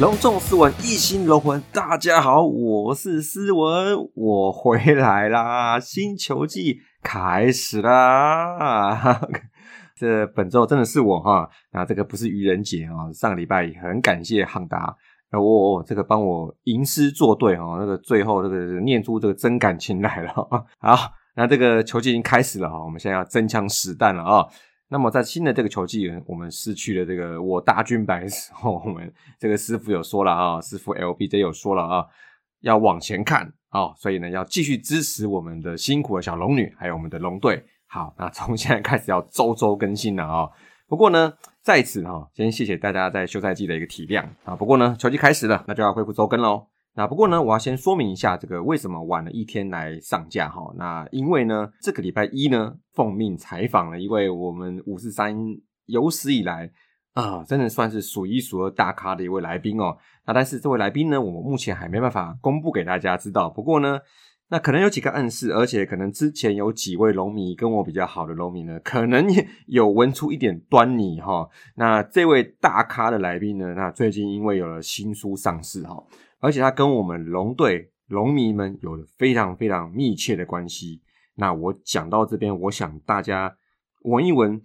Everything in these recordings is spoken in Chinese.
隆重斯文，一心龙魂。大家好，我是思文，我回来啦！新球季开始啦！这本周真的是我哈，那这个不是愚人节啊。上个礼拜很感谢汉达，我这个帮我吟诗作对哈，那个最后这个念出这个真感情来了。好，那这个球季已经开始了哈，我们现在要真枪实弹了啊！那么在新的这个球季，我们失去了这个我大军白的时候，我们这个师傅有说了啊，师傅 LBJ 有说了啊，要往前看啊，所以呢要继续支持我们的辛苦的小龙女，还有我们的龙队。好，那从现在开始要周周更新了啊。不过呢，在此哈，先谢谢大家在休赛季的一个体谅啊。不过呢，球季开始了，那就要恢复周更喽。那不过呢，我要先说明一下这个为什么晚了一天来上架哈。那因为呢，这个礼拜一呢，奉命采访了一位我们五四三有史以来啊，真的算是数一数二大咖的一位来宾哦。那但是这位来宾呢，我们目前还没办法公布给大家知道。不过呢，那可能有几个暗示，而且可能之前有几位龙迷跟我比较好的龙迷呢，可能也有闻出一点端倪哈。那这位大咖的来宾呢，那最近因为有了新书上市哈。而且他跟我们龙队龙迷们有着非常非常密切的关系。那我讲到这边，我想大家闻一闻、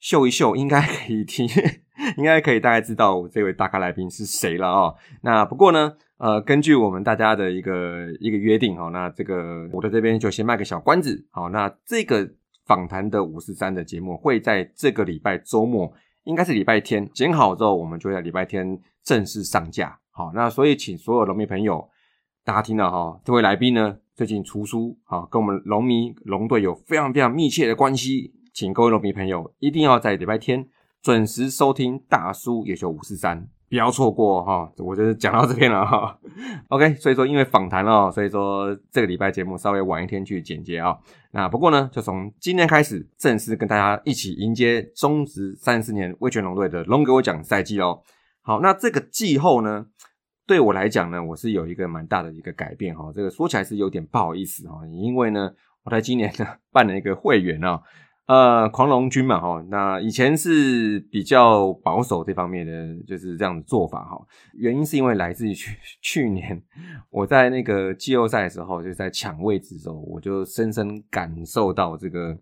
嗅一嗅，应该可以听，应该可以大概知道这位大咖来宾是谁了哦。那不过呢，呃，根据我们大家的一个一个约定哈，那这个我在这边就先卖个小关子。好，那这个访谈的五十三的节目会在这个礼拜周末，应该是礼拜天剪好之后，我们就在礼拜天正式上架。好，那所以请所有农民朋友，大家听到哈，这位来宾呢最近出书，好，跟我们农民龙队有非常非常密切的关系，请各位农民朋友一定要在礼拜天准时收听大叔也就五四三，不要错过哈。我就是讲到这边了哈。OK，所以说因为访谈了，所以说这个礼拜节目稍微晚一天去剪接啊。那不过呢，就从今天开始正式跟大家一起迎接中职三十年威权龙队的龙给我讲赛季哦。好，那这个季后呢？对我来讲呢，我是有一个蛮大的一个改变哈。这个说起来是有点不好意思哈，因为呢，我在今年呢办了一个会员啊，呃，狂龙君嘛哈。那以前是比较保守这方面的，就是这样的做法哈。原因是因为来自于去去年我在那个季后赛的时候，就在抢位置的时候，我就深深感受到这个。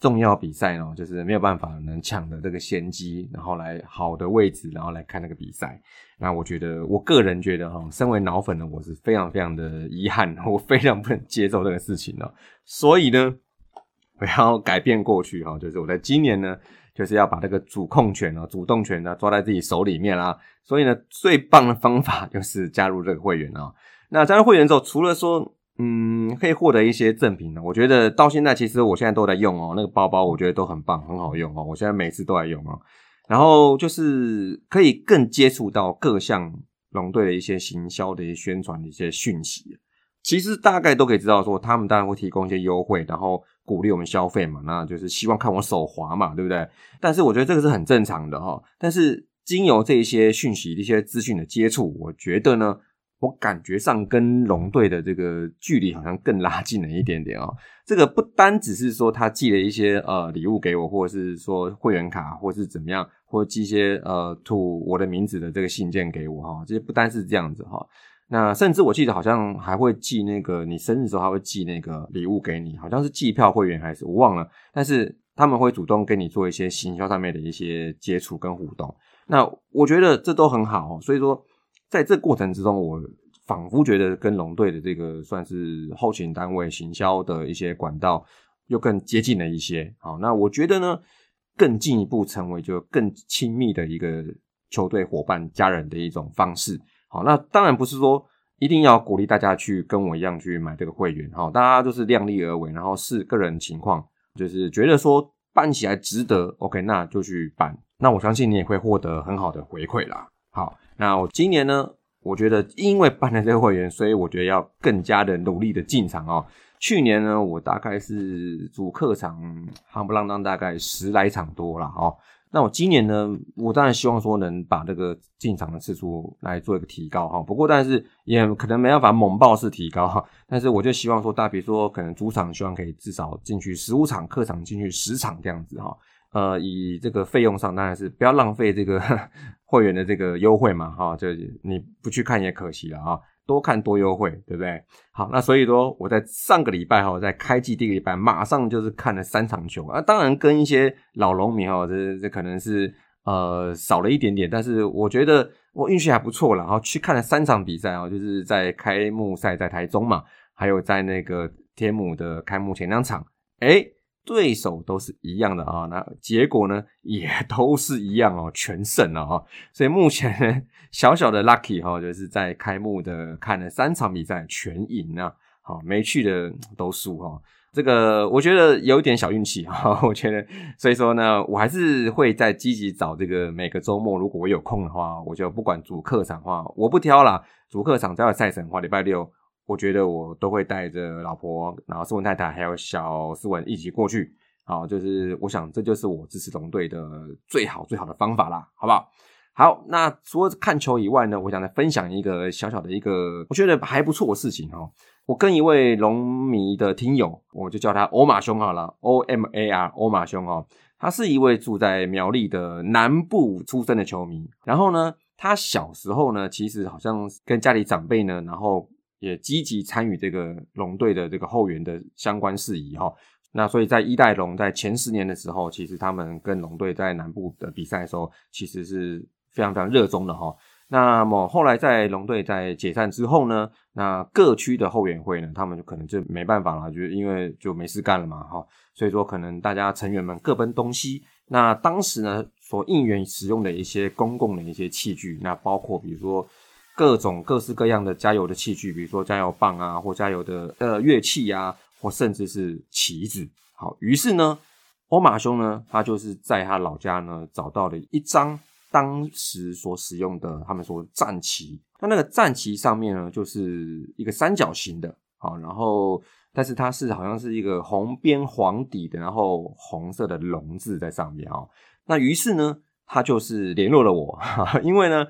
重要比赛呢，就是没有办法能抢的这个先机，然后来好的位置，然后来看那个比赛。那我觉得，我个人觉得哈，身为脑粉呢，我是非常非常的遗憾，我非常不能接受这个事情哦。所以呢，我要改变过去哈，就是我在今年呢，就是要把这个主控权呢、主动权呢抓在自己手里面啦。所以呢，最棒的方法就是加入这个会员啊。那加入会员之后，除了说嗯，可以获得一些赠品呢。我觉得到现在，其实我现在都在用哦。那个包包我觉得都很棒，很好用哦。我现在每次都在用哦。然后就是可以更接触到各项龙队的一些行销的一些宣传的一些讯息。其实大概都可以知道，说他们当然会提供一些优惠，然后鼓励我们消费嘛。那就是希望看我手滑嘛，对不对？但是我觉得这个是很正常的哈。但是经由这一些讯息、一些资讯的接触，我觉得呢。我感觉上跟龙队的这个距离好像更拉近了一点点哦。这个不单只是说他寄了一些呃礼物给我，或者是说会员卡，或是怎么样，或寄一些呃吐我的名字的这个信件给我哈。这些不单是这样子哈。那甚至我记得好像还会寄那个你生日时候还会寄那个礼物给你，好像是寄票会员还是我忘了。但是他们会主动跟你做一些行销上面的一些接触跟互动。那我觉得这都很好，所以说。在这过程之中，我仿佛觉得跟龙队的这个算是后勤单位行销的一些管道又更接近了一些。好，那我觉得呢，更进一步成为就更亲密的一个球队伙伴、家人的一种方式。好，那当然不是说一定要鼓励大家去跟我一样去买这个会员。好，大家都是量力而为，然后视个人情况，就是觉得说办起来值得，OK，那就去办。那我相信你也会获得很好的回馈啦。好，那我今年呢，我觉得因为办了这个会员，所以我觉得要更加的努力的进场哦。去年呢，我大概是主客场夯不啷当大概十来场多了哦。那我今年呢，我当然希望说能把这个进场的次数来做一个提高哈。不过，但是也可能没办法猛爆式提高哈。但是我就希望说，大比如说可能主场希望可以至少进去十五场，客场进去十场这样子哈。呃，以这个费用上当然是不要浪费这个 会员的这个优惠嘛哈。就你不去看也可惜了啊。多看多优惠，对不对？好，那所以说我在上个礼拜哈，在开季第一个礼拜，马上就是看了三场球啊。当然跟一些老农民哈，这这可能是呃少了一点点，但是我觉得我运气还不错了。然后去看了三场比赛啊，就是在开幕赛在台中嘛，还有在那个天母的开幕前两场，哎。对手都是一样的啊，那结果呢也都是一样哦，全胜了啊。所以目前呢，小小的 lucky 哈，就是在开幕的看了三场比赛全赢啊，好没去的都输哈。这个我觉得有点小运气哈，我觉得，所以说呢，我还是会在积极找这个每个周末，如果我有空的话，我就不管主客场话，我不挑啦，主客场只要有赛程的话，礼拜六。我觉得我都会带着老婆，然后斯文太太还有小斯文一起过去，好，就是我想这就是我支持龙队的最好最好的方法啦，好不好？好，那除了看球以外呢，我想来分享一个小小的一个我觉得还不错的事情哈。我跟一位龙迷的听友，我就叫他欧马兄好了，O M A R 欧马兄哦，他是一位住在苗栗的南部出生的球迷，然后呢，他小时候呢，其实好像跟家里长辈呢，然后。也积极参与这个龙队的这个后援的相关事宜哈，那所以在一代龙在前十年的时候，其实他们跟龙队在南部的比赛的时候，其实是非常非常热衷的哈。那么后来在龙队在解散之后呢，那各区的后援会呢，他们就可能就没办法了，就因为就没事干了嘛哈，所以说可能大家成员们各奔东西。那当时呢，所应援使用的一些公共的一些器具，那包括比如说。各种各式各样的加油的器具，比如说加油棒啊，或加油的呃乐器啊，或甚至是旗子。好，于是呢，欧马兄呢，他就是在他老家呢找到了一张当时所使用的他们说战旗。那那个战旗上面呢，就是一个三角形的，好，然后但是它是好像是一个红边黄底的，然后红色的龙字在上面啊。那于是呢，他就是联络了我，因为呢。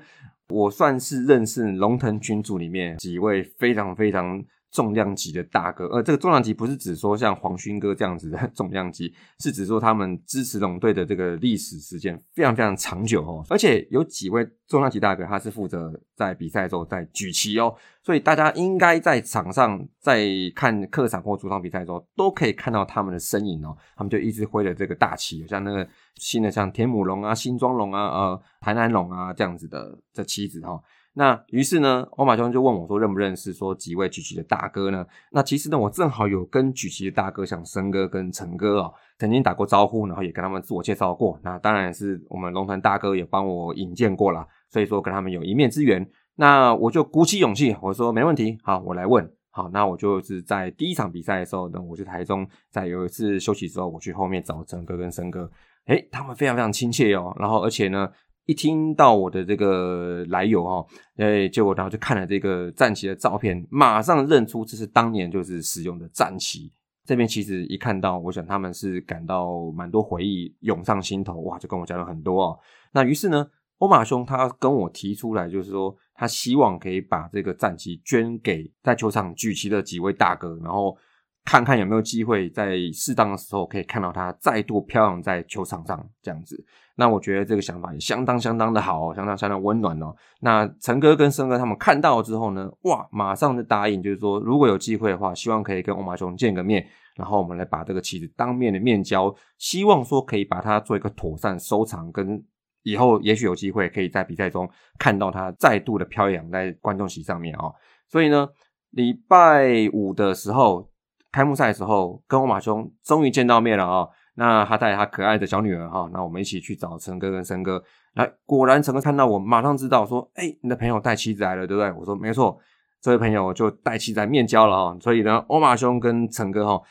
我算是认识龙腾群组里面几位非常非常重量级的大哥，呃，这个重量级不是指说像黄勋哥这样子的 重量级，是指说他们支持龙队的这个历史时间非常非常长久哦，而且有几位重量级大哥他是负责在比赛的时候在举旗哦，所以大家应该在场上在看客场或主场比赛的时候都可以看到他们的身影哦，他们就一直挥着这个大旗，像那个新的像田母龙啊、新庄龙啊、呃台南龙啊这样子的这旗子哈。那于是呢，欧马兄就问我说：“认不认识说几位举旗的大哥呢？”那其实呢，我正好有跟举旗的大哥，像森哥跟陈哥哦，曾经打过招呼，然后也跟他们自我介绍过。那当然是我们龙团大哥也帮我引荐过了，所以说跟他们有一面之缘。那我就鼓起勇气，我说没问题，好，我来问。好，那我就是在第一场比赛的时候呢，我去台中，在有一次休息之后，我去后面找陈哥跟森哥，诶，他们非常非常亲切哦，然后而且呢。一听到我的这个来由哈，哎，结果然后就看了这个战旗的照片，马上认出这是当年就是使用的战旗。这边其实一看到，我想他们是感到蛮多回忆涌上心头，哇，就跟我讲了很多哦。那于是呢，欧马兄他跟我提出来，就是说他希望可以把这个战旗捐给在球场举旗的几位大哥，然后看看有没有机会在适当的时候可以看到他再度飘扬在球场上这样子。那我觉得这个想法也相当相当的好，相当相当温暖哦。那陈哥跟申哥他们看到之后呢，哇，马上就答应，就是说如果有机会的话，希望可以跟欧马兄见个面，然后我们来把这个旗子当面的面交，希望说可以把它做一个妥善收藏，跟以后也许有机会可以在比赛中看到它再度的飘扬在观众席上面哦。所以呢，礼拜五的时候开幕赛的时候，跟欧马兄终于见到面了啊。那他带他可爱的小女儿哈，那我们一起去找陈哥跟申哥。来，果然陈哥看到我，马上知道说，哎，你的朋友带妻子来了，对不对？我说没错，这位朋友就带妻子来面交了哈。所以呢，欧马兄跟陈哥哈，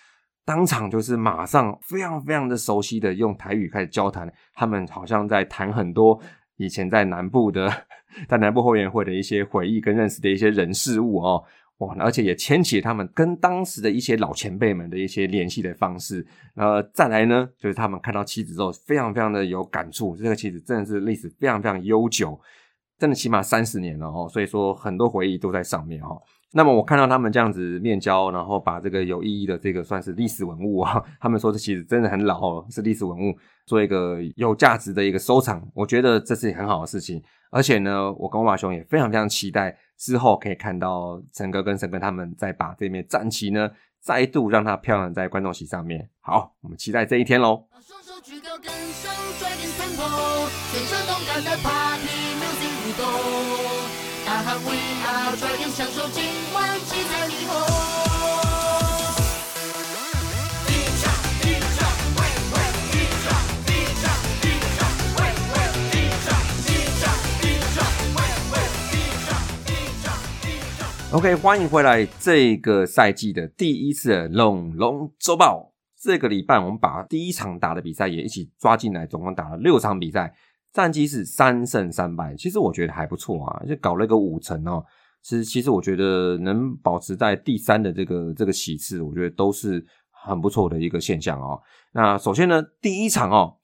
当场就是马上非常非常的熟悉的用台语开始交谈，他们好像在谈很多以前在南部的 在南部后援会的一些回忆跟认识的一些人事物哦。哇，而且也牵起他们跟当时的一些老前辈们的一些联系的方式。呃，再来呢，就是他们看到妻子之后，非常非常的有感触。这个妻子真的是历史非常非常悠久，真的起码三十年了哦。所以说很多回忆都在上面哦。那么我看到他们这样子面交，然后把这个有意义的这个算是历史文物啊，他们说这其实真的很老哦，是历史文物，做一个有价值的一个收藏。我觉得这是很好的事情。而且呢，我跟马兄也非常非常期待之后可以看到陈哥跟沈哥他们再把这面战旗呢再度让它飘扬在观众席上面。好，我们期待这一天喽。OK，欢迎回来。这个赛季的第一次的龙龙周报，这个礼拜我们把第一场打的比赛也一起抓进来，总共打了六场比赛，战绩是三胜三败。其实我觉得还不错啊，就搞了个五成哦。其实，其实我觉得能保持在第三的这个这个席次，我觉得都是很不错的一个现象哦。那首先呢，第一场哦，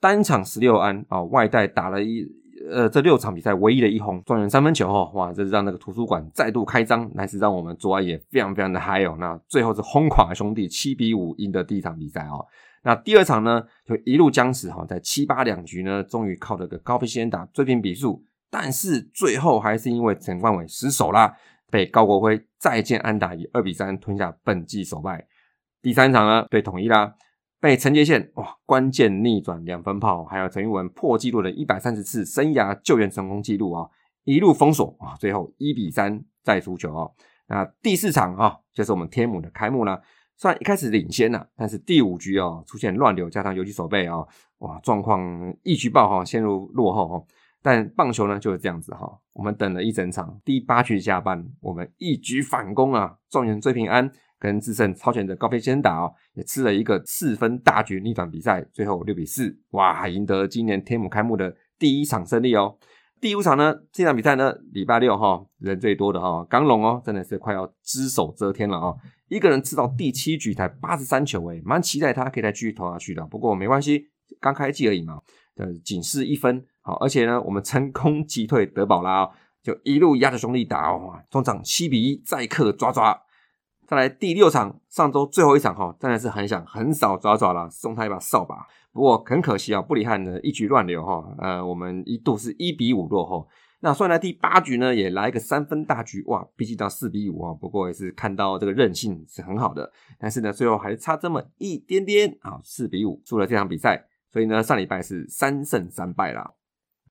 单场十六安啊，外带打了一。呃，这六场比赛唯一的一轰，状元三分球哦，哇，这是让那个图书馆再度开张，那是让我们左爱也非常非常的嗨哦。那最后是轰垮兄弟七比五赢得第一场比赛哦。那第二场呢，就一路僵持哈，在七八两局呢，终于靠了个高飞先打追平比数，但是最后还是因为陈冠伟失手啦，被高国辉再见安打以二比三吞下本季首败。第三场呢，对统一啦。被陈杰宪哇关键逆转两分炮，还有陈玉文破纪录的一百三十次生涯救援成功纪录啊，一路封锁啊，最后一比三再输球啊。那第四场啊，就是我们天母的开幕了。虽然一开始领先了，但是第五局哦出现乱流，加上游击守备啊，哇状况一局爆哈，陷入落后哈。但棒球呢就是这样子哈，我们等了一整场，第八局下半，我们一局反攻啊，状元追平安。跟自胜超前的高飞先打哦，也吃了一个四分大局逆转比赛，最后六比四，哇，赢得今年天母开幕的第一场胜利哦。第五场呢，这场比赛呢，礼拜六哈，人最多的哈，刚龙哦，真的是快要只手遮天了哦，一个人吃到第七局才八十三球诶，蛮期待他可以再继续投下去的。不过没关系，刚开季而已嘛，呃，仅是一分好，而且呢，我们成功击退德保拉，就一路压着兄弟打哦，中场七比一再克抓抓。再来第六场，上周最后一场哈，真的是很想很少抓抓了，送他一把扫把。不过很可惜啊，布里汉呢一局乱流哈，呃，我们一度是一比五落后。那算来第八局呢，也来一个三分大局，哇，逼近到四比五啊。不过也是看到这个韧性是很好的，但是呢，最后还是差这么一点点啊，四比五输了这场比赛。所以呢，上礼拜是三胜三败啦。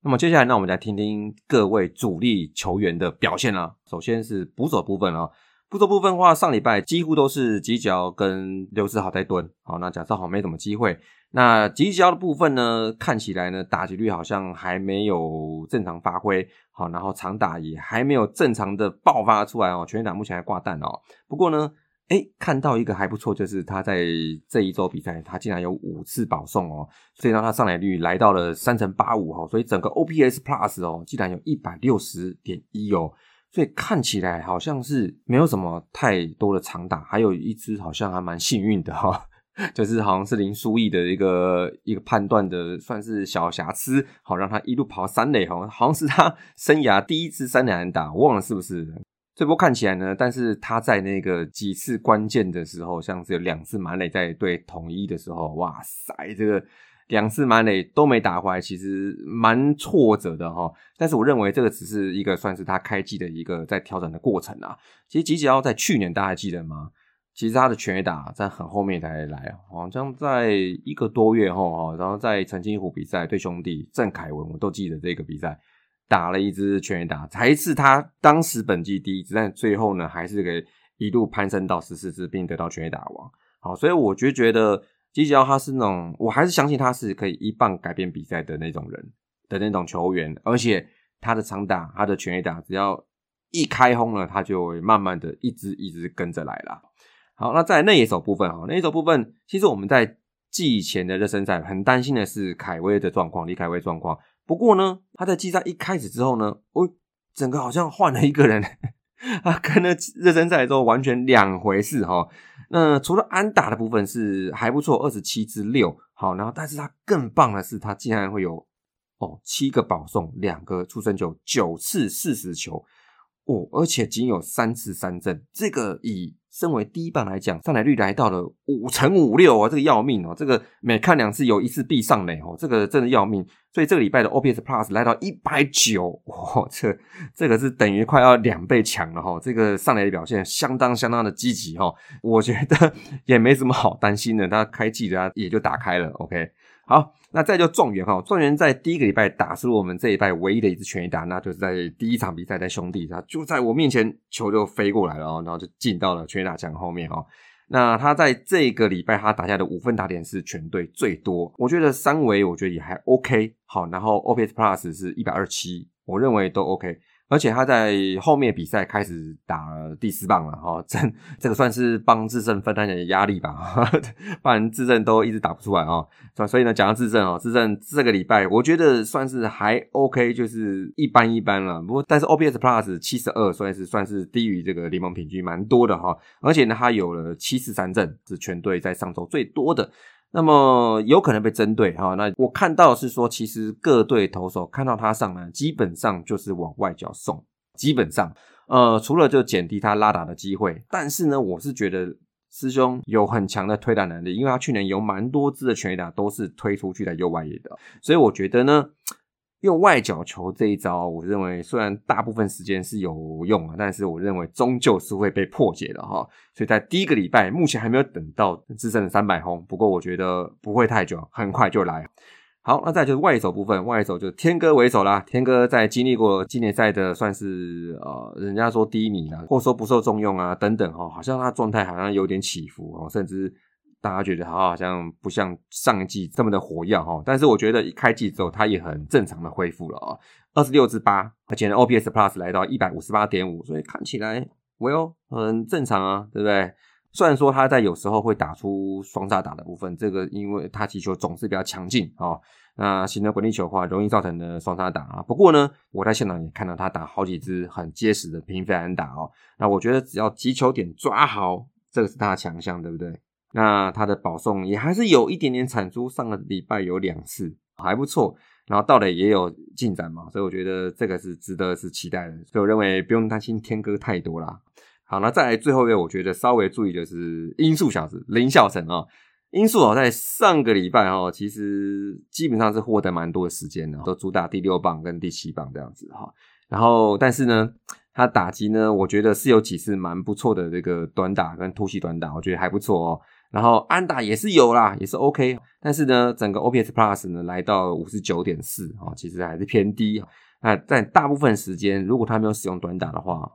那么接下来呢，我们来听听各位主力球员的表现啦。首先是捕手部分啊。步骤部分的话，上礼拜几乎都是吉角跟刘志豪在蹲，好，那贾兆豪没什么机会。那吉角的部分呢，看起来呢打击率好像还没有正常发挥，好，然后长打也还没有正常的爆发出来哦，全垒打目前还挂蛋哦。不过呢，哎，看到一个还不错，就是他在这一周比赛，他竟然有五次保送哦，所以让他上垒率来到了三成八五哦，所以整个 OPS Plus 哦，竟然有一百六十点一哦。所以看起来好像是没有什么太多的长打，还有一支好像还蛮幸运的哈，就是好像是林书义的一个一个判断的算是小瑕疵，好让他一路跑三垒哈，好像是他生涯第一次三垒安打，忘了是不是？这波看起来呢，但是他在那个几次关键的时候，像是有两次满垒在对统一的时候，哇塞，这个。两次满垒都没打回来，其实蛮挫折的哈。但是我认为这个只是一个算是他开机的一个在调整的过程啊。其实吉吉奥在去年大家还记得吗？其实他的全垒打在很后面才来，好像在一个多月后哈，然后在澄清湖比赛对兄弟郑凯文，我都记得这个比赛打了一支全垒打，才是他当时本季第一支，但最后呢还是给一路攀升到十四支，并得到全垒打王。好，所以我就觉得。吉吉奥他是那种，我还是相信他是可以一棒改变比赛的那种人的那种球员，而且他的长打、他的全垒打，只要一开轰了，他就会慢慢的一直一直跟着来了。好，那在那一手部分哈，那一手部分，其实我们在季前的热身赛很担心的是凯威的状况，李凯威状况，不过呢，他在季赛一开始之后呢，哦，整个好像换了一个人，啊，跟那热身赛之后完全两回事哈。那除了安打的部分是还不错，二十七支六，好，然后但是他更棒的是，他竟然会有哦七个保送，两个出生球，九次四十球。哦，而且仅有三次三振，这个以身为第一棒来讲，上垒率来到了五成五六啊，这个要命哦！这个每看两次有一次必上垒哦，这个真的要命。所以这个礼拜的 OPS Plus 来到一百九，哇，这这个是等于快要两倍强了哈！这个上垒的表现相当相当的积极哈，我觉得也没什么好担心的，他开季的也就打开了，OK。好，那再就状元哈，状元在第一个礼拜打出我们这一拜唯一的一次全垒打，那就是在第一场比赛在兄弟，他就在我面前球就飞过来了然后就进到了全垒打墙后面哈。那他在这个礼拜他打下的五分打点是全队最多，我觉得三维我觉得也还 OK 好，然后 OPS Plus 是一百二七，我认为都 OK。而且他在后面比赛开始打了第四棒了哈，这这个算是帮智胜分担点压力吧，不然智胜都一直打不出来啊。所所以呢，讲到智胜哦，智胜这个礼拜我觉得算是还 OK，就是一般一般了。不过但是 OPS Plus 七十二算是算是低于这个联盟平均蛮多的哈。而且呢，他有了七次三振，是全队在上周最多的。那么有可能被针对哈，那我看到是说，其实各队投手看到他上来，基本上就是往外角送，基本上，呃，除了就减低他拉打的机会，但是呢，我是觉得师兄有很强的推打能力，因为他去年有蛮多支的全垒打都是推出去的右外野的，所以我觉得呢。用外角球这一招，我认为虽然大部分时间是有用啊，但是我认为终究是会被破解的哈。所以在第一个礼拜，目前还没有等到自身的三百轰，不过我觉得不会太久，很快就来。好，那再就是外手部分，外手就是天哥为首啦。天哥在经历过今年赛的算是呃，人家说低迷啦，或者说不受重用啊等等哈，好像他状态好像有点起伏哦，甚至。大家觉得他好像不像上一季这么的火药哈，但是我觉得一开季之后，他也很正常的恢复了啊，二十六支八，而且呢 OPS Plus 来到一百五十八点五，所以看起来 Well 很正常啊，对不对？虽然说他在有时候会打出双杀打的部分，这个因为他击球总是比较强劲啊，那形成滚地球的话，容易造成的双杀打啊。不过呢，我在现场也看到他打好几支很结实的平飞安打哦，那我觉得只要击球点抓好，这个是他的强项，对不对？那他的保送也还是有一点点产出，上个礼拜有两次还不错，然后到了也有进展嘛，所以我觉得这个是值得是期待的，所以我认为不用担心天哥太多啦。好，那再来最后一位，我觉得稍微注意的是音速小子林孝成啊，音速哦，在上个礼拜哦，其实基本上是获得蛮多的时间的，都主打第六棒跟第七棒这样子哈，然后但是呢。他打击呢，我觉得是有几次蛮不错的这个短打跟突袭短打，我觉得还不错哦。然后安打也是有啦，也是 OK。但是呢，整个 OPS Plus 呢来到五十九点四啊，其实还是偏低。那在大部分时间，如果他没有使用短打的话，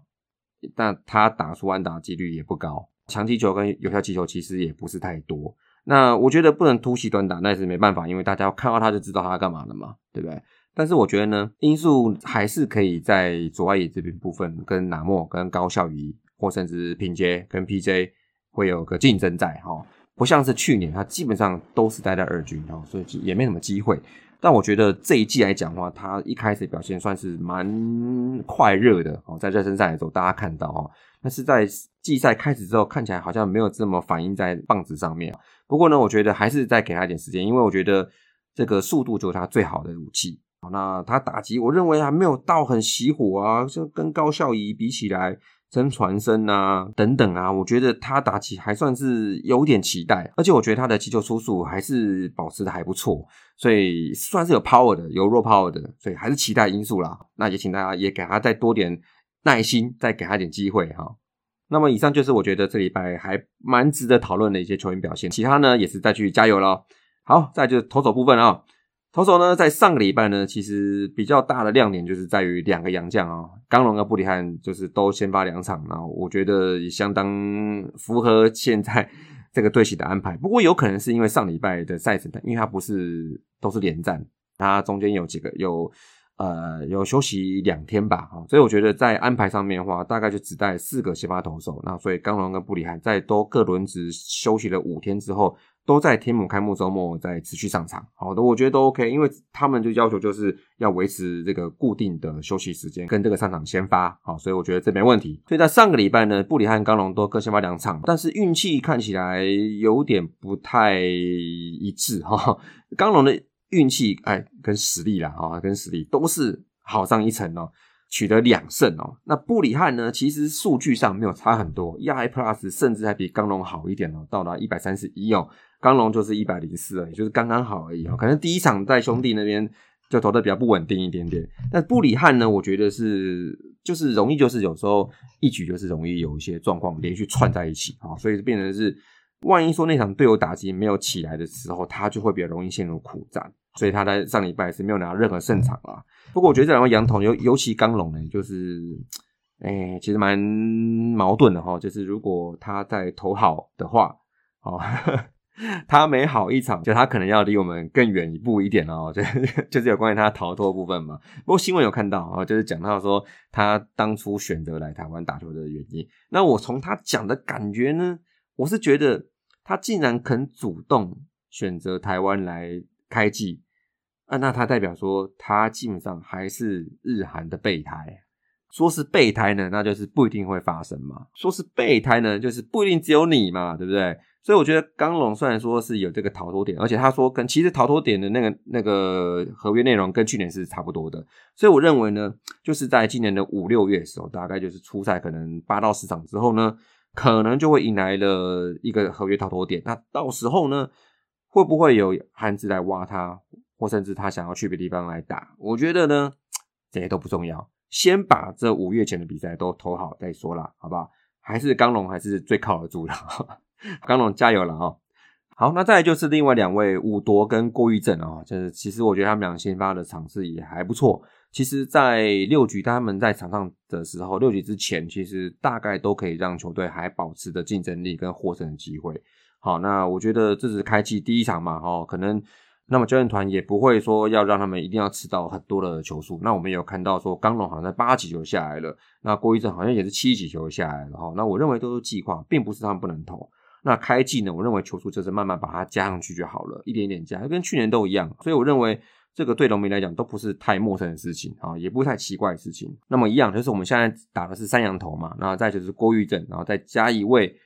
那他打出安打几率也不高。强击球跟有效击球其实也不是太多。那我觉得不能突袭短打，那也是没办法，因为大家看到他就知道他干嘛了嘛，对不对？但是我觉得呢，因素还是可以在左外野这边部分跟拿莫、跟高孝仪，或甚至平杰跟 PJ 会有个竞争在哈，不像是去年他基本上都是待在二军哈，所以也没什么机会。但我觉得这一季来讲的话，他一开始表现算是蛮快热的哦，在热身赛的时候大家看到哦，但是在季赛开始之后，看起来好像没有这么反映在棒子上面。不过呢，我觉得还是再给他一点时间，因为我觉得这个速度就是他最好的武器。那他打击，我认为还没有到很熄火啊，就跟高孝仪比起来，真传声啊等等啊，我觉得他打起还算是有点期待，而且我觉得他的击球出速还是保持的还不错，所以算是有 power 的，有弱 power 的，所以还是期待因素啦。那也请大家也给他再多点耐心，再给他点机会哈。那么以上就是我觉得这礼拜还蛮值得讨论的一些球员表现，其他呢也是再去加油咯。好，再就是投手部分啊。投手呢，在上个礼拜呢，其实比较大的亮点就是在于两个洋将啊，刚龙跟布里汉就是都先发两场，然后我觉得也相当符合现在 这个队形的安排。不过有可能是因为上礼拜的赛程，因为它不是都是连战，它中间有几个有呃有休息两天吧，哈，所以我觉得在安排上面的话，大概就只带四个先发投手，那所以刚龙跟布里汉在都各轮值休息了五天之后。都在天母开幕周末在持续上场，好的，我觉得都 OK，因为他们就要求就是要维持这个固定的休息时间跟这个上场先发，好，所以我觉得这没问题。所以在上个礼拜呢，布里汉、刚龙都各先发两场，但是运气看起来有点不太一致哈。刚龙的运气哎跟实力啦，啊，跟实力都是好上一层哦。取得两胜哦，那布里汉呢？其实数据上没有差很多，EI Plus 甚至还比刚龙好一点哦，到达一百三十一哦，刚龙就是一百零四而已，就是刚刚好而已哦。可能第一场在兄弟那边就投的比较不稳定一点点，但布里汉呢，我觉得是就是容易，就是有时候一局就是容易有一些状况连续串在一起啊，所以变成是万一说那场队友打击没有起来的时候，他就会比较容易陷入苦战。所以他在上礼拜是没有拿到任何胜场啊。不过我觉得这两位羊头尤尤其刚龙呢，就是，哎，其实蛮矛盾的哈。就是如果他在投好的话，哦，他没好一场，就他可能要离我们更远一步一点哦。就就是有关于他逃脱部分嘛。不过新闻有看到啊，就是讲到说他当初选择来台湾打球的原因。那我从他讲的感觉呢，我是觉得他竟然肯主动选择台湾来开季。啊，那他代表说，他基本上还是日韩的备胎。说是备胎呢，那就是不一定会发生嘛。说是备胎呢，就是不一定只有你嘛，对不对？所以我觉得刚龙虽然说是有这个逃脱点，而且他说跟其实逃脱点的那个那个合约内容跟去年是差不多的。所以我认为呢，就是在今年的五六月的时候，大概就是初赛可能八到十场之后呢，可能就会迎来了一个合约逃脱点。那到时候呢，会不会有韩资来挖他？或甚至他想要去别地方来打，我觉得呢，这些都不重要，先把这五月前的比赛都投好再说啦，好不好？还是刚龙还是最靠得住的，刚龙加油了哈！好，那再就是另外两位武夺跟郭玉正啊，就是其实我觉得他们俩先发的场次也还不错。其实，在六局他们在场上的时候，六局之前其实大概都可以让球队还保持着竞争力跟获胜的机会。好，那我觉得这是开季第一场嘛，哈，可能。那么教练团也不会说要让他们一定要吃到很多的球数。那我们有看到说，刚龙好像在八几球下来了，那郭玉正好像也是七几球下来了哈。那我认为都是计划，并不是他们不能投。那开季呢，我认为球速就是慢慢把它加上去就好了，一点点加，跟去年都一样。所以我认为这个对农民来讲都不是太陌生的事情啊，也不是太奇怪的事情。那么一样就是我们现在打的是三羊头嘛，然后再就是郭玉正，然后再加一位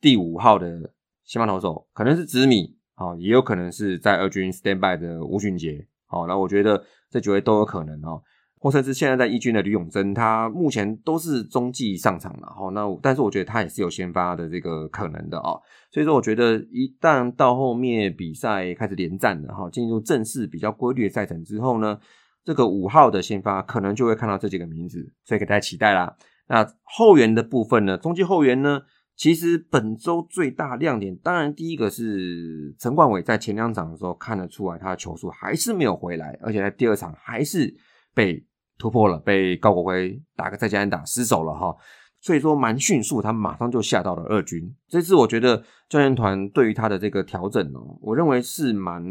第五号的先发投手，可能是紫米。啊，也有可能是在二军 stand by 的吴俊杰。好，那我觉得这几位都有可能哦，或甚至现在在一军的吕永贞，他目前都是中继上场了。哈，那但是我觉得他也是有先发的这个可能的啊。所以说，我觉得一旦到后面比赛开始连战了，哈，进入正式比较规律的赛程之后呢，这个五号的先发可能就会看到这几个名字，所以给大家期待啦。那后援的部分呢，中继后援呢？其实本周最大亮点，当然第一个是陈冠伟在前两场的时候看得出来，他的球速还是没有回来，而且在第二场还是被突破了，被高国辉打个再加打失手了哈，所以说蛮迅速，他马上就下到了二军。这次我觉得教练团对于他的这个调整哦，我认为是蛮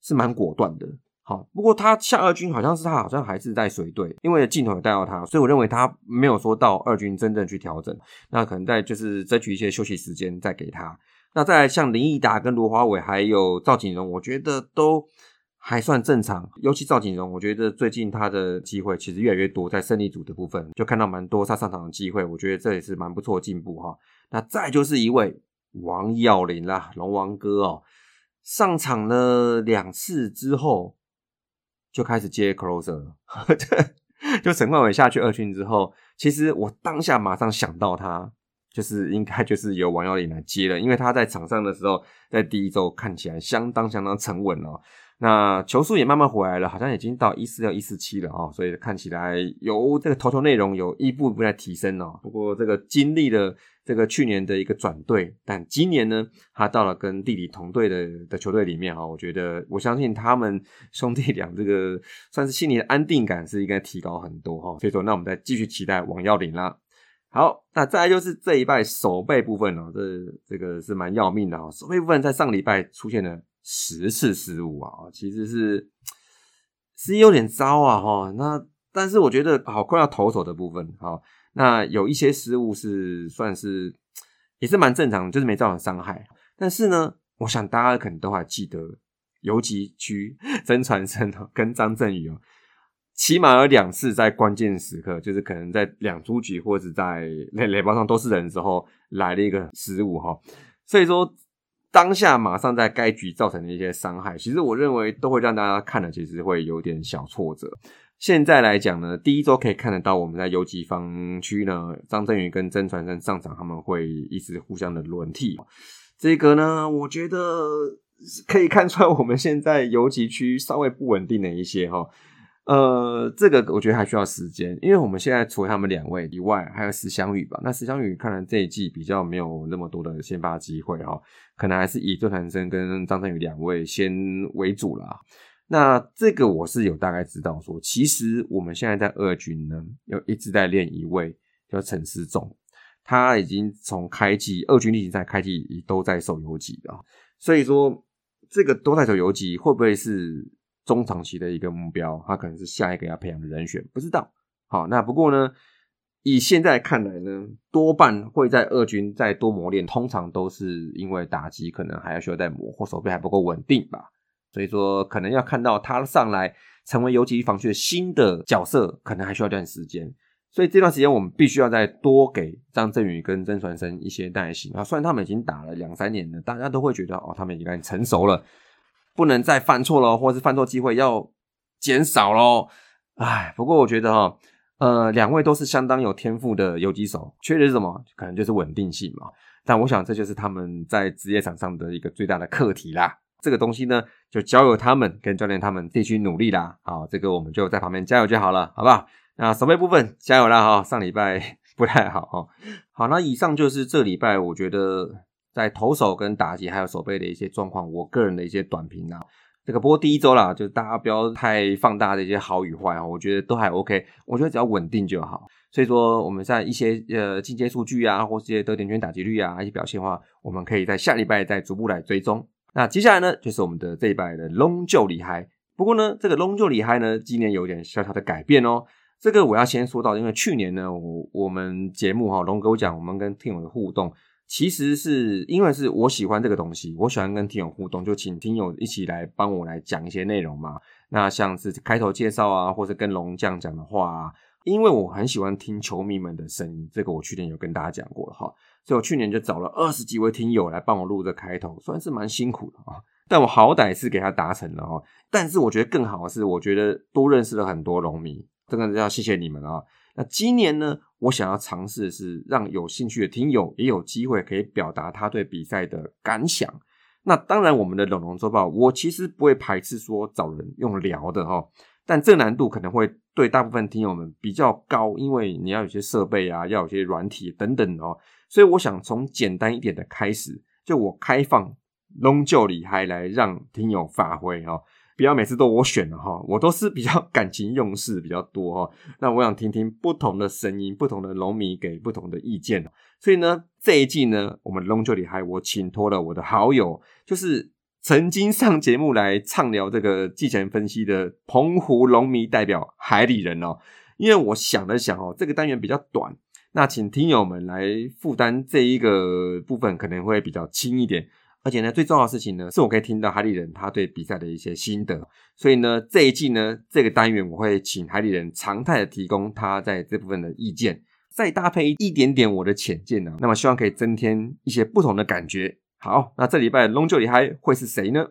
是蛮果断的。好，不过他下二军好像是他好像还是在随队，因为镜头有带到他，所以我认为他没有说到二军真正去调整，那可能在就是争取一些休息时间再给他。那再像林毅达跟罗华伟还有赵景荣，我觉得都还算正常，尤其赵景荣，我觉得最近他的机会其实越来越多，在胜利组的部分就看到蛮多他上场的机会，我觉得这也是蛮不错的进步哈。那再就是一位王耀林啦，龙王哥哦，上场了两次之后。就开始接 closer 了，就陈冠伟下去二军之后，其实我当下马上想到他，就是应该就是由王耀林来接了，因为他在场上的时候，在第一周看起来相当相当沉稳哦。那球速也慢慢回来了，好像已经到一四六一四七了哦，所以看起来有这个投球内容有一步一步在提升哦。不过这个经历了这个去年的一个转队，但今年呢，他到了跟弟弟同队的的球队里面哈，我觉得我相信他们 兄弟俩这个算是心里的安定感是应该提高很多哈。所以说，那我们再继续期待王耀林啦。好，那再来就是这一拜手背部分哦，这这个是蛮要命的哈。手背部分在上礼拜出现了。十次失误啊，其实是是有点糟啊哈。那但是我觉得好快要投手的部分哈，那有一些失误是算是也是蛮正常，就是没造成伤害。但是呢，我想大家可能都还记得游击区曾传生跟张振宇哦，起码有两次在关键时刻，就是可能在两出局或者在垒垒包上都是人的时候来了一个失误哈，所以说。当下马上在该局造成的一些伤害，其实我认为都会让大家看了，其实会有点小挫折。现在来讲呢，第一周可以看得到我们在游击方区呢，张振宇跟曾传生上场，他们会一直互相的轮替。这个呢，我觉得可以看出来，我们现在游击区稍微不稳定的一些哈。呃，这个我觉得还需要时间，因为我们现在除了他们两位以外，还有石祥宇吧。那石祥宇看来这一季比较没有那么多的先发机会哈，可能还是以郑传生跟张振宇两位先为主啦。那这个我是有大概知道说，其实我们现在在二军呢，有一直在练一位叫陈思仲，他已经从开季二军例行赛开季都在守游击的，所以说这个都在守游击会不会是？中长期的一个目标，他可能是下一个要培养的人选，不知道。好，那不过呢，以现在看来呢，多半会在二军再多磨练，通常都是因为打击可能还要需要再磨，或手背还不够稳定吧。所以说，可能要看到他上来成为游击防区的新的角色，可能还需要一段时间。所以这段时间我们必须要再多给张振宇跟曾传生一些耐心啊。虽然他们已经打了两三年了，大家都会觉得哦，他们已经成熟了。不能再犯错了，或是犯错机会要减少喽。哎，不过我觉得哈，呃，两位都是相当有天赋的游击手，缺的是什么？可能就是稳定性嘛。但我想这就是他们在职业场上的一个最大的课题啦。这个东西呢，就交由他们跟教练他们继续努力啦。好，这个我们就在旁边加油就好了，好不好？那守备部分加油啦哈。上礼拜不太好哈。好，那以上就是这礼拜我觉得。在投手跟打击还有手背的一些状况，我个人的一些短评啊，这个不过第一周啦，就是大家不要太放大的一些好与坏啊，我觉得都还 OK，我觉得只要稳定就好。所以说我们在一些呃进阶数据啊，或一些得点圈打击率啊一些表现的话，我们可以在下礼拜再逐步来追踪。那接下来呢，就是我们的这一拜的龙就厉害。不过呢，这个龙就厉害呢，今年有点小小的改变哦。这个我要先说到，因为去年呢，我我们节目哈龙哥讲，我们跟听友的互动。其实是因为是我喜欢这个东西，我喜欢跟听友互动，就请听友一起来帮我来讲一些内容嘛。那像是开头介绍啊，或者跟龙将讲的话啊，因为我很喜欢听球迷们的声音，这个我去年有跟大家讲过了哈。所以我去年就找了二十几位听友来帮我录这开头，算是蛮辛苦的啊。但我好歹是给他达成了哈。但是我觉得更好的是，我觉得多认识了很多龙迷，真的要谢谢你们啊。那今年呢？我想要尝试的是让有兴趣的听友也有机会可以表达他对比赛的感想。那当然，我们的冷龙周报，我其实不会排斥说找人用聊的哈，但这难度可能会对大部分听友们比较高，因为你要有些设备啊，要有些软体等等哦。所以我想从简单一点的开始，就我开放龙就里还来让听友发挥哈。不要每次都我选了哈，我都是比较感情用事比较多哈。那我想听听不同的声音，不同的龙迷给不同的意见。所以呢，这一季呢，我们龙就里海我请托了我的好友，就是曾经上节目来畅聊这个季前分析的澎湖龙迷代表海里人哦。因为我想了想哦，这个单元比较短，那请听友们来负担这一个部分可能会比较轻一点。而且呢，最重要的事情呢，是我可以听到海里人他对比赛的一些心得。所以呢，这一季呢，这个单元我会请海里人常态的提供他在这部分的意见，再搭配一点点我的浅见呢，那么希望可以增添一些不同的感觉。好，那这礼拜龙就厉害会是谁呢？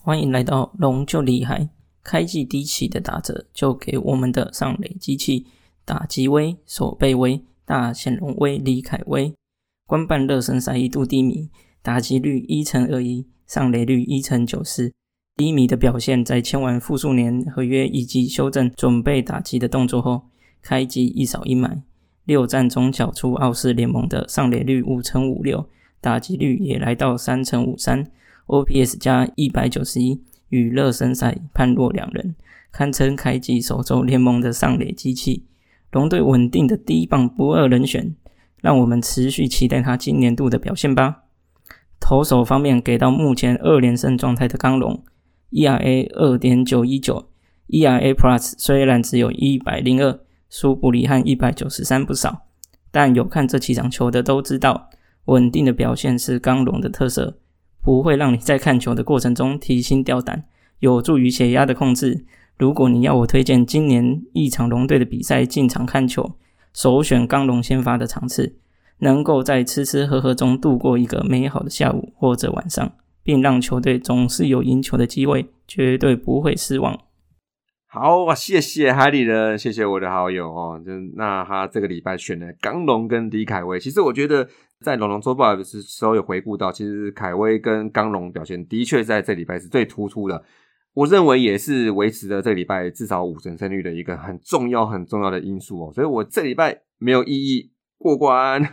欢迎来到龙就厉害，开季低起的打者就给我们的上垒机器打击威、手背威、大显龙威、李凯威，官办热身赛一度低迷。打击率一乘二一，上垒率一乘九四，低迷的表现在签完复数年合约以及修正准备打击的动作后，开机一扫阴霾，六战中缴出澳式联盟的上垒率五乘五六，打击率也来到三乘五三，OPS 加一百九十一，与热身赛判若两人，堪称开季首周联盟的上垒机器，龙队稳定的第一棒不二人选，让我们持续期待他今年度的表现吧。投手方面，给到目前二连胜状态的刚龙，ERA 二点九一九，ERA Plus 虽然只有一百零二，输布里汉一百九十三不少，但有看这几场球的都知道，稳定的表现是刚龙的特色。不会让你在看球的过程中提心吊胆，有助于血压的控制。如果你要我推荐今年一场龙队的比赛进场看球，首选刚龙先发的场次，能够在吃吃喝喝中度过一个美好的下午或者晚上，并让球队总是有赢球的机会，绝对不会失望。好啊，谢谢海里人，谢谢我的好友哦。就那他这个礼拜选了刚龙跟李凯威，其实我觉得在龙龙周报的时候有回顾到，其实凯威跟刚龙表现的确在这礼拜是最突出的。我认为也是维持了这礼拜至少五成胜率的一个很重要很重要的因素哦。所以我这礼拜没有异议过关。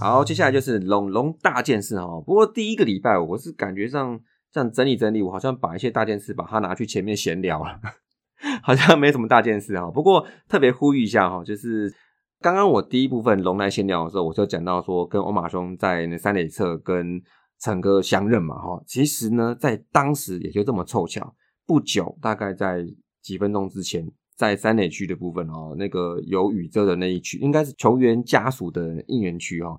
好，接下来就是龙龙大件事哈。不过第一个礼拜，我是感觉上这样整理整理，我好像把一些大件事把它拿去前面闲聊了，好像没什么大件事哈。不过特别呼吁一下哈，就是刚刚我第一部分龙来闲聊的时候，我就讲到说跟欧马兄在那三垒侧跟陈哥相认嘛哈。其实呢，在当时也就这么凑巧，不久大概在几分钟之前，在三垒区的部分哦，那个有雨遮的那一区，应该是球员家属的应援区哈。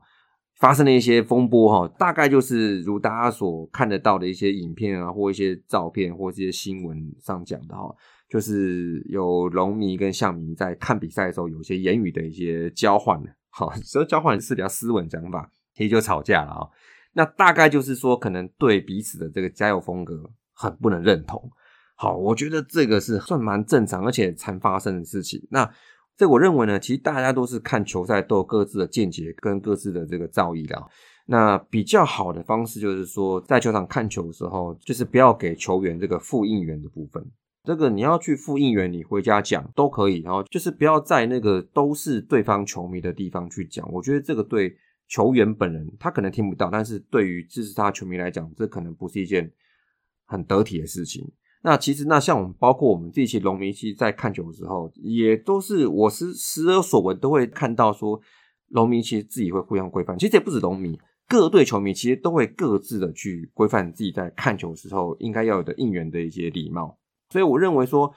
发生了一些风波哈，大概就是如大家所看得到的一些影片啊，或一些照片，或这些新闻上讲的哈，就是有龙迷跟象迷在看比赛的时候，有些言语的一些交换，好，所以交换是比较斯文讲法，其实就吵架了啊。那大概就是说，可能对彼此的这个加油风格很不能认同。好，我觉得这个是算蛮正常，而且常发生的事情。那这我认为呢，其实大家都是看球赛都有各自的见解跟各自的这个造诣的。那比较好的方式就是说，在球场看球的时候，就是不要给球员这个复印员的部分。这个你要去复印员，你回家讲都可以。然后就是不要在那个都是对方球迷的地方去讲。我觉得这个对球员本人他可能听不到，但是对于支持他球迷来讲，这可能不是一件很得体的事情。那其实，那像我们，包括我们这些龙迷，其实在看球的时候，也都是我是时而所闻，都会看到说，龙迷其实自己会互相规范。其实也不止农民，各队球迷其实都会各自的去规范自己在看球时候应该要有的应援的一些礼貌。所以我认为说，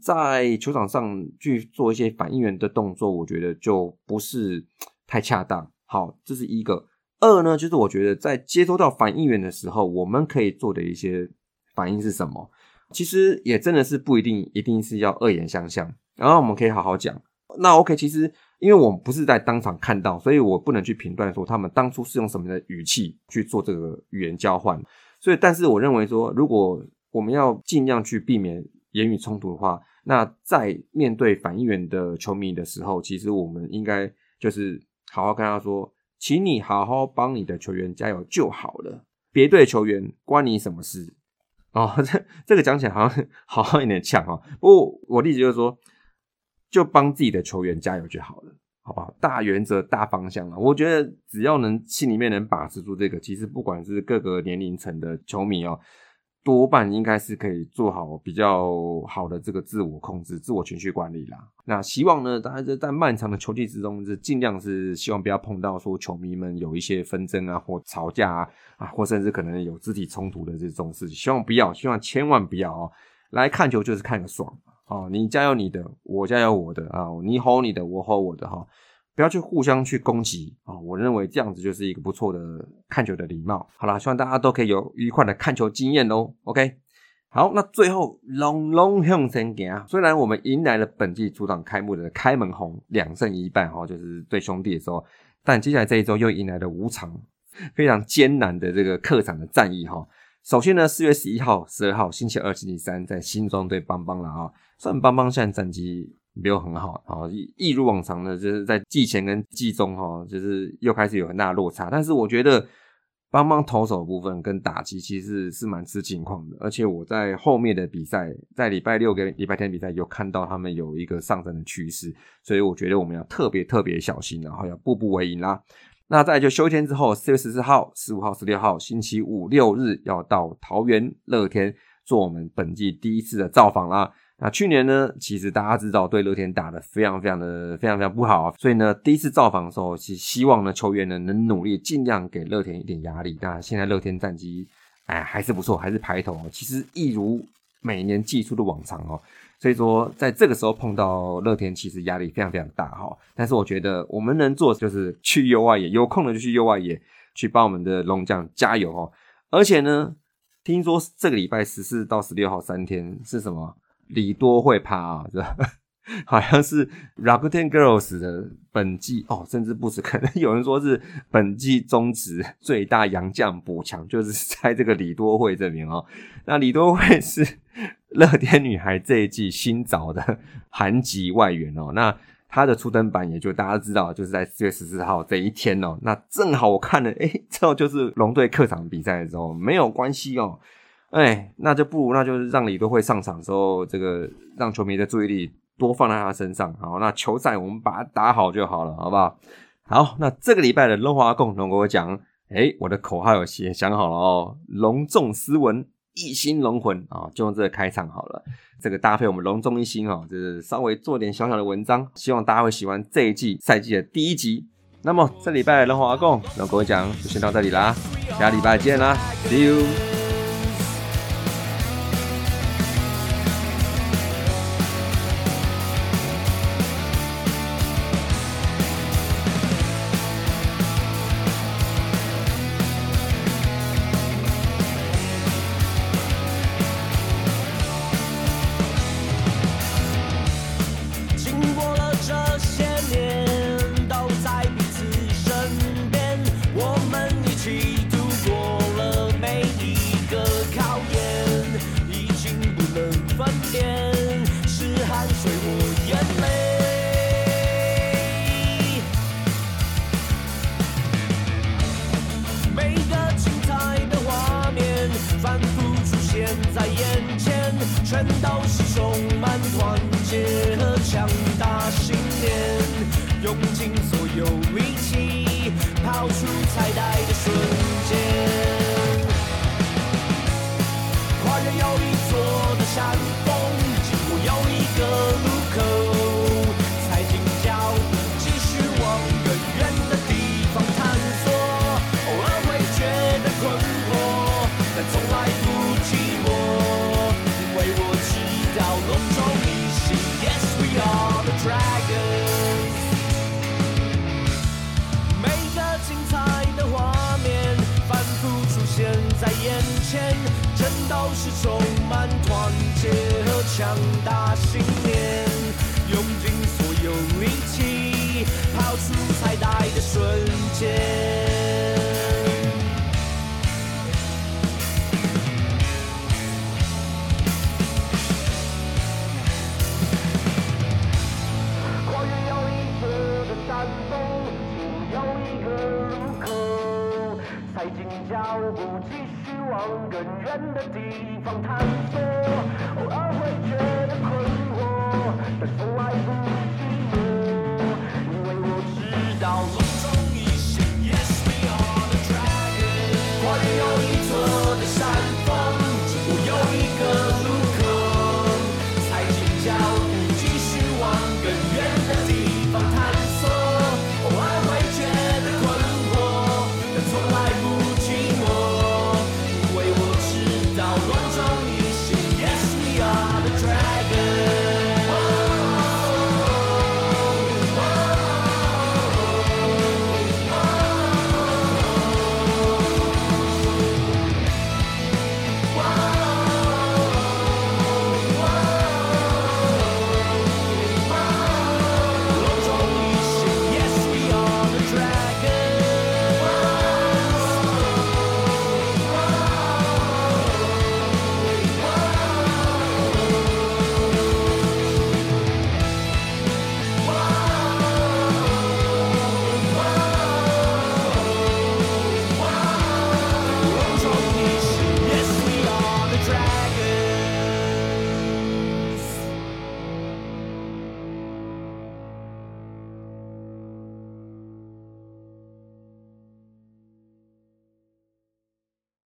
在球场上去做一些反应援的动作，我觉得就不是 太恰当。好，这是一个。二呢，就是我觉得在接收到反应援的时候，我们可以做的一些反应是什么？其实也真的是不一定，一定是要恶言相向。然后我们可以好好讲。那 OK，其实因为我们不是在当场看到，所以我不能去评断说他们当初是用什么的语气去做这个语言交换。所以，但是我认为说，如果我们要尽量去避免言语冲突的话，那在面对反应员的球迷的时候，其实我们应该就是好好跟他说，请你好好帮你的球员加油就好了，别对球员关你什么事。哦，这这个讲起来好像 好像有点呛哈。不过我例子就是说，就帮自己的球员加油就好了，好不好？大原则、大方向啊，我觉得只要能心里面能把持住这个，其实不管是各个年龄层的球迷哦。多半应该是可以做好比较好的这个自我控制、自我情绪管理啦。那希望呢，大家在在漫长的球季之中，是尽量是希望不要碰到说球迷们有一些纷争啊，或吵架啊，啊，或甚至可能有肢体冲突的这种事情。希望不要，希望千万不要哦。来看球就是看个爽哦，你加油你的，我加油我的啊，你吼你的，我吼我的哈。不要去互相去攻击啊！我认为这样子就是一个不错的看球的礼貌。好了，希望大家都可以有愉快的看球经验哦。OK，好，那最后龙龙向前行。虽然我们迎来了本季主场开幕的开门红两胜一败哈，就是对兄弟的时候，但接下来这一周又迎来了五场非常艰难的这个客场的战役哈。首先呢，四月十一号、十二号星期二、星期三在新庄对邦邦了啊。虽然邦邦现在战绩。没有很好啊，一一如往常的，就是在季前跟季中哈，就是又开始有很大的落差。但是我觉得邦邦投手部分跟打击其实是蛮吃情况的，而且我在后面的比赛，在礼拜六跟礼拜天比赛有看到他们有一个上升的趋势，所以我觉得我们要特别特别小心，然后要步步为营啦。那再就休天之后，四月十四号、十五号、十六号，星期五六日要到桃园乐天做我们本季第一次的造访啦。那去年呢，其实大家知道对乐天打的非常非常的非常非常不好，所以呢，第一次造访的时候，其实希望呢球员呢能努力尽量给乐天一点压力。那现在乐天战绩哎还是不错，还是排头哦，其实一如每年季初的往常哦。所以说，在这个时候碰到乐天，其实压力非常非常大哈。但是我觉得我们能做就是去右外野，有空的就去右外野，去帮我们的龙将加油哦。而且呢，听说这个礼拜十四到十六号三天是什么？李多会趴啊，是吧？好像是 Rakuten Girls 的本季哦，甚至不止，可能有人说是本季中职 最大洋将补强，就是在这个李多会这边哦。那李多会是乐天女孩这一季新找的韩籍外援哦。那他的初登板也就大家知道，就是在四月十四号这一天哦。那正好我看了，哎，之后就是龙队客场比赛的时候，没有关系哦。哎，那就不如那就是让李多会上场的时候，这个让球迷的注意力。多放在他身上，好，那球赛我们把它打好就好了，好不好？好，那这个礼拜的龙华共同跟我讲，哎，我的口号有写想好了哦，隆重斯文，一心龙魂啊，就用这个开场好了，这个搭配我们隆重一心哦，就是稍微做点小小的文章，希望大家会喜欢这一季赛季的第一集。那么这礼拜的龙华共跟我讲就先到这里啦，下礼拜见啦，See you。是充满团结和强大信念，用尽所有力气抛出彩带的瞬间，往更远的地。方探索，